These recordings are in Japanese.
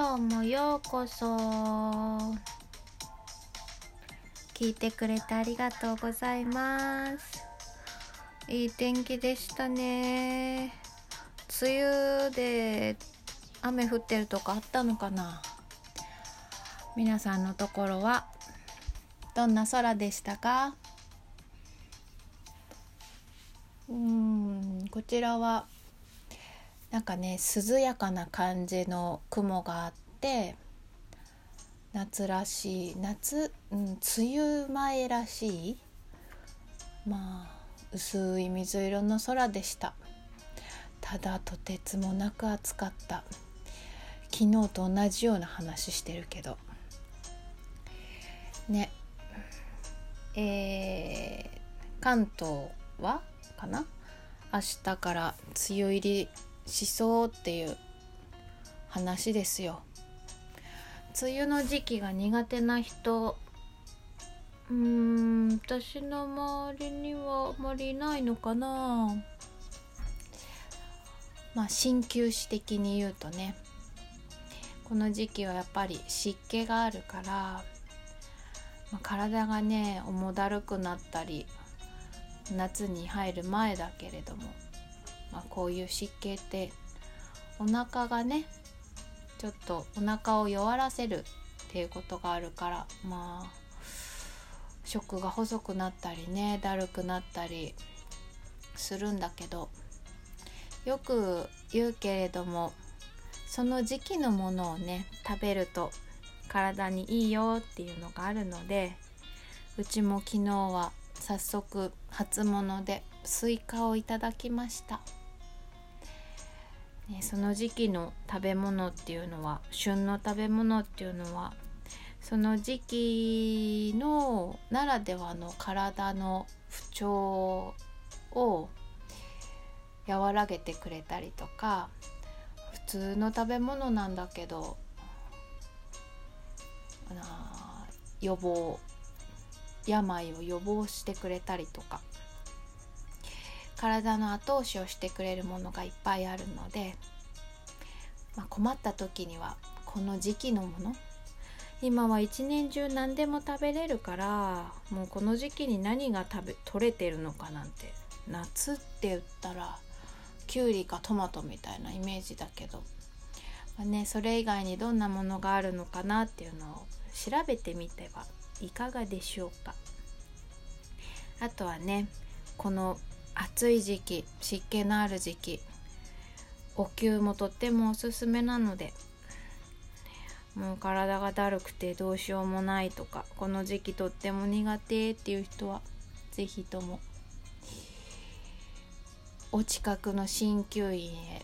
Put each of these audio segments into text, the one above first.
今日もようこそ。聞いてくれてありがとうございます。いい天気でしたね。梅雨で雨降ってるとこあったのかな。皆さんのところはどんな空でしたか？うんこちらはなんかね涼やかな感じの雲があって夏らしい夏、うん、梅雨前らしいまあ薄い水色の空でした。ただとてつもなく暑かった。昨日と同じような話してるけど。ね。えー、関東はかな？明日から梅雨入りしそうっていう話ですよ。梅雨の時期が苦手な人うーん私の周りにはあまりいないのかな。まあ鍼灸師的に言うとね。この時期はやっぱり湿気があるから、まあ、体がね重だるくなったり夏に入る前だけれども、まあ、こういう湿気ってお腹がねちょっとお腹を弱らせるっていうことがあるからまあ食が細くなったりねだるくなったりするんだけどよく言うけれどもその時期のものをね食べると体にいいよっていうのがあるのでうちも昨日は早速初物でスイカをいただきました、ね、その時期の食べ物っていうのは旬の食べ物っていうのはその時期のならではの体の不調を和らげてくれたりとか普通の食べ物なんだけど予防病を予防してくれたりとか。体の後押しをしてくれるものがいっぱいあるので、まあ、困った時にはこの時期のもの。今は一年中何でも食べれるからもうこの時期に何が食べ取れてるのかなんて夏って言ったらきゅうりかトマトみたいなイメージだけど、まあね、それ以外にどんなものがあるのかなっていうのを調べてみてはいかがでしょうか。あとはねこの暑い時期湿気のある時期お灸もとってもおすすめなのでもう体がだるくてどうしようもないとかこの時期とっても苦手っていう人は是非ともお近くの鍼灸院へ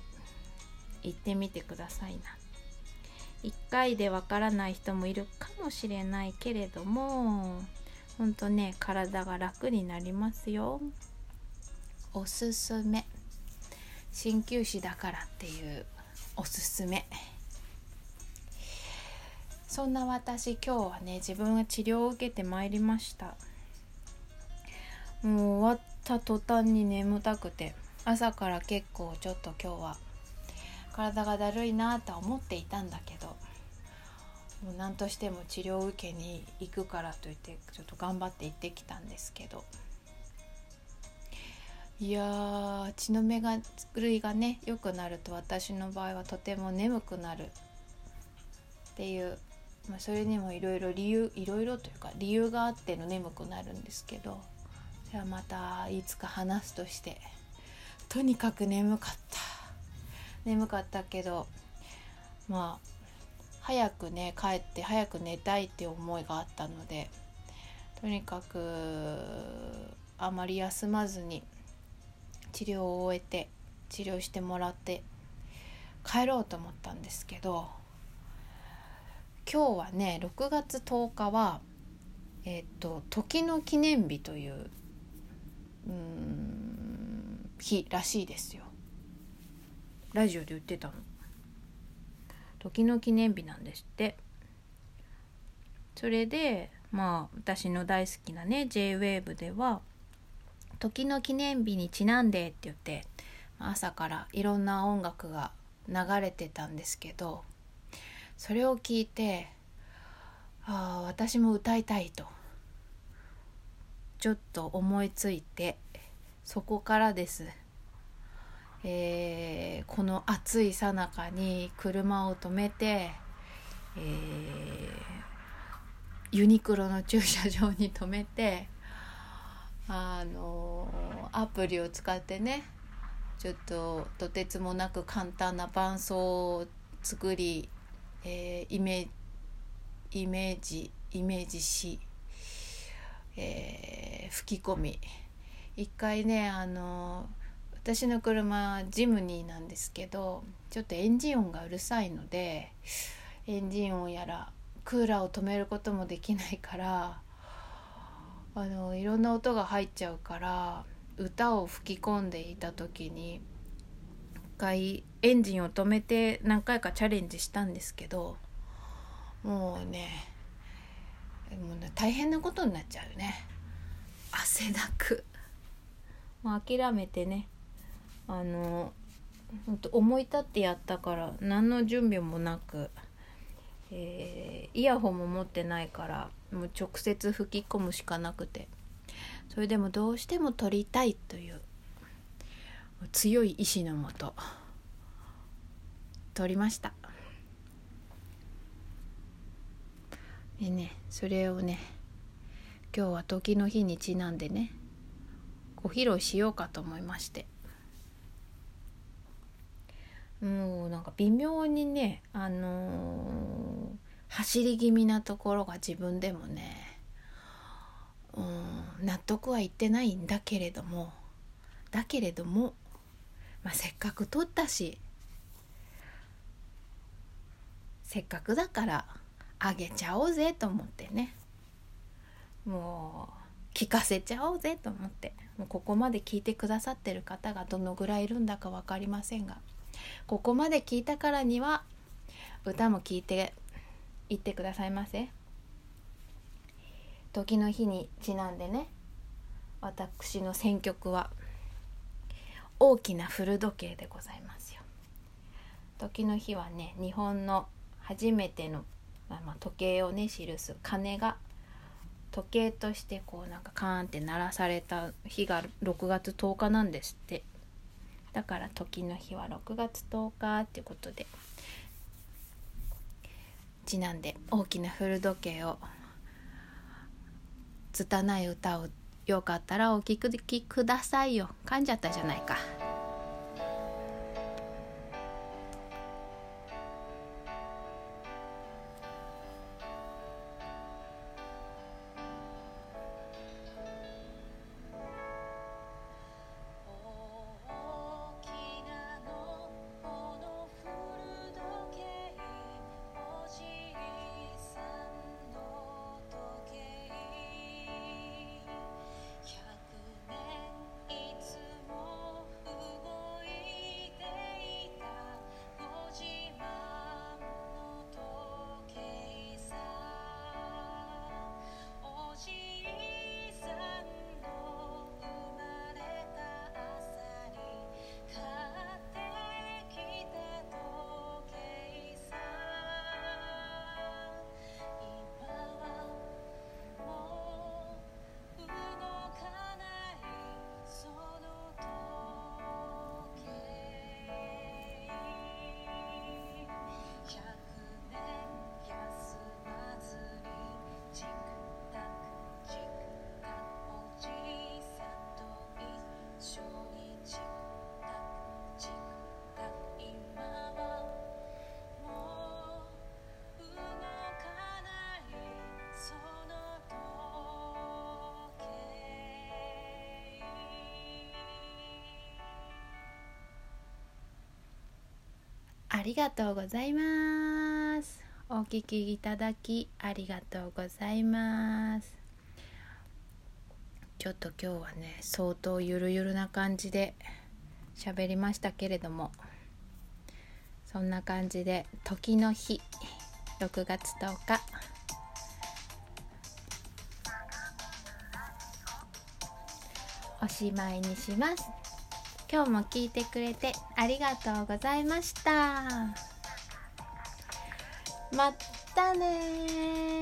行ってみてくださいな。1回でわからない人もいるかもしれないけれどもほんとね体が楽になりますよ。おすすめ。鍼灸師だからっていうおすすめ。そんな私今日はね自分が治療を受けてまいりました。もう終わった途端に眠たくて朝から結構ちょっと今日は体がだるいなと思っていたんだけどもう何としても治療を受けに行くからといってちょっと頑張って行ってきたんですけど。いや血の巡りがね良くなると私の場合はとても眠くなるっていうまあ、それにもいろいろ理由いろいろというか理由があっての眠くなるんですけどじゃあまたいつか話すとしてとにかく眠かった。眠かったけどまあ早くね帰って早く寝たいって思いがあったのでとにかくあまり休まずに治療を終えて治療してもらって帰ろうと思ったんですけど今日はね6月10日はえっ、と時の記念日といううん日らしいですよ。ラジオで言ってたの。時の記念日なんですって。それでまあ私の大好きなね JWAVE では時の記念日にちなんでって言って朝からいろんな音楽が流れてたんですけどそれを聞いてああ私も歌いたいとちょっと思いついてそこからです、えー、この暑いさなかに車を止めて、えー、ユニクロの駐車場に止めてあのアプリを使ってねちょっととてつもなく簡単な伴奏を作り、えー、イメイメージイメージし、えー、吹き込み。一回ねあの私の車ジムニーなんですけどちょっとエンジン音がうるさいのでエンジン音やらクーラーを止めることもできないからあのいろんな音が入っちゃうから歌を吹き込んでいた時に一回エンジンを止めて何回かチャレンジしたんですけどもうねもう大変なことになっちゃうね。汗だく。もう諦めてねあの本当思い立ってやったから何の準備もなく、え、イヤホンも持ってないからもう直接吹き込むしかなくて。それでもどうしても撮りたいという強い意志のもと撮りました。でねそれをね今日は時の日にちなんでねご披露しようかと思いまして。もうなんか微妙にねあのー走り気味なところが自分でもねうん納得はいってないんだけれどもだけれども、まあ、せっかく撮ったしせっかくだからあげちゃおうぜと思ってね。もう聞かせちゃおうぜと思って。もうここまで聞いてくださってる方がどのぐらいいるんだか分かりませんがここまで聞いたからには歌も聞いて言ってくださいませ。時の日にちなんでね私の選曲は大きな古時計でございますよ。時の日はね日本の初めての、まあ、時計をね記す鐘が時計としてこうなんかカーンって鳴らされた日が6月10日なんですって。だから時の日は6月10日っていうことでちなんで大きな古時計を拙い歌をよかったらお聴きくださいよ噛んじゃったじゃないか。りがとうございます。お聞きいただきありがとうございます。ちょっと今日はね相当ゆるゆるな感じで喋りましたけれどもそんな感じで時の日6月10日。おしまいにします。今日も聞いてくれてありがとうございました。またね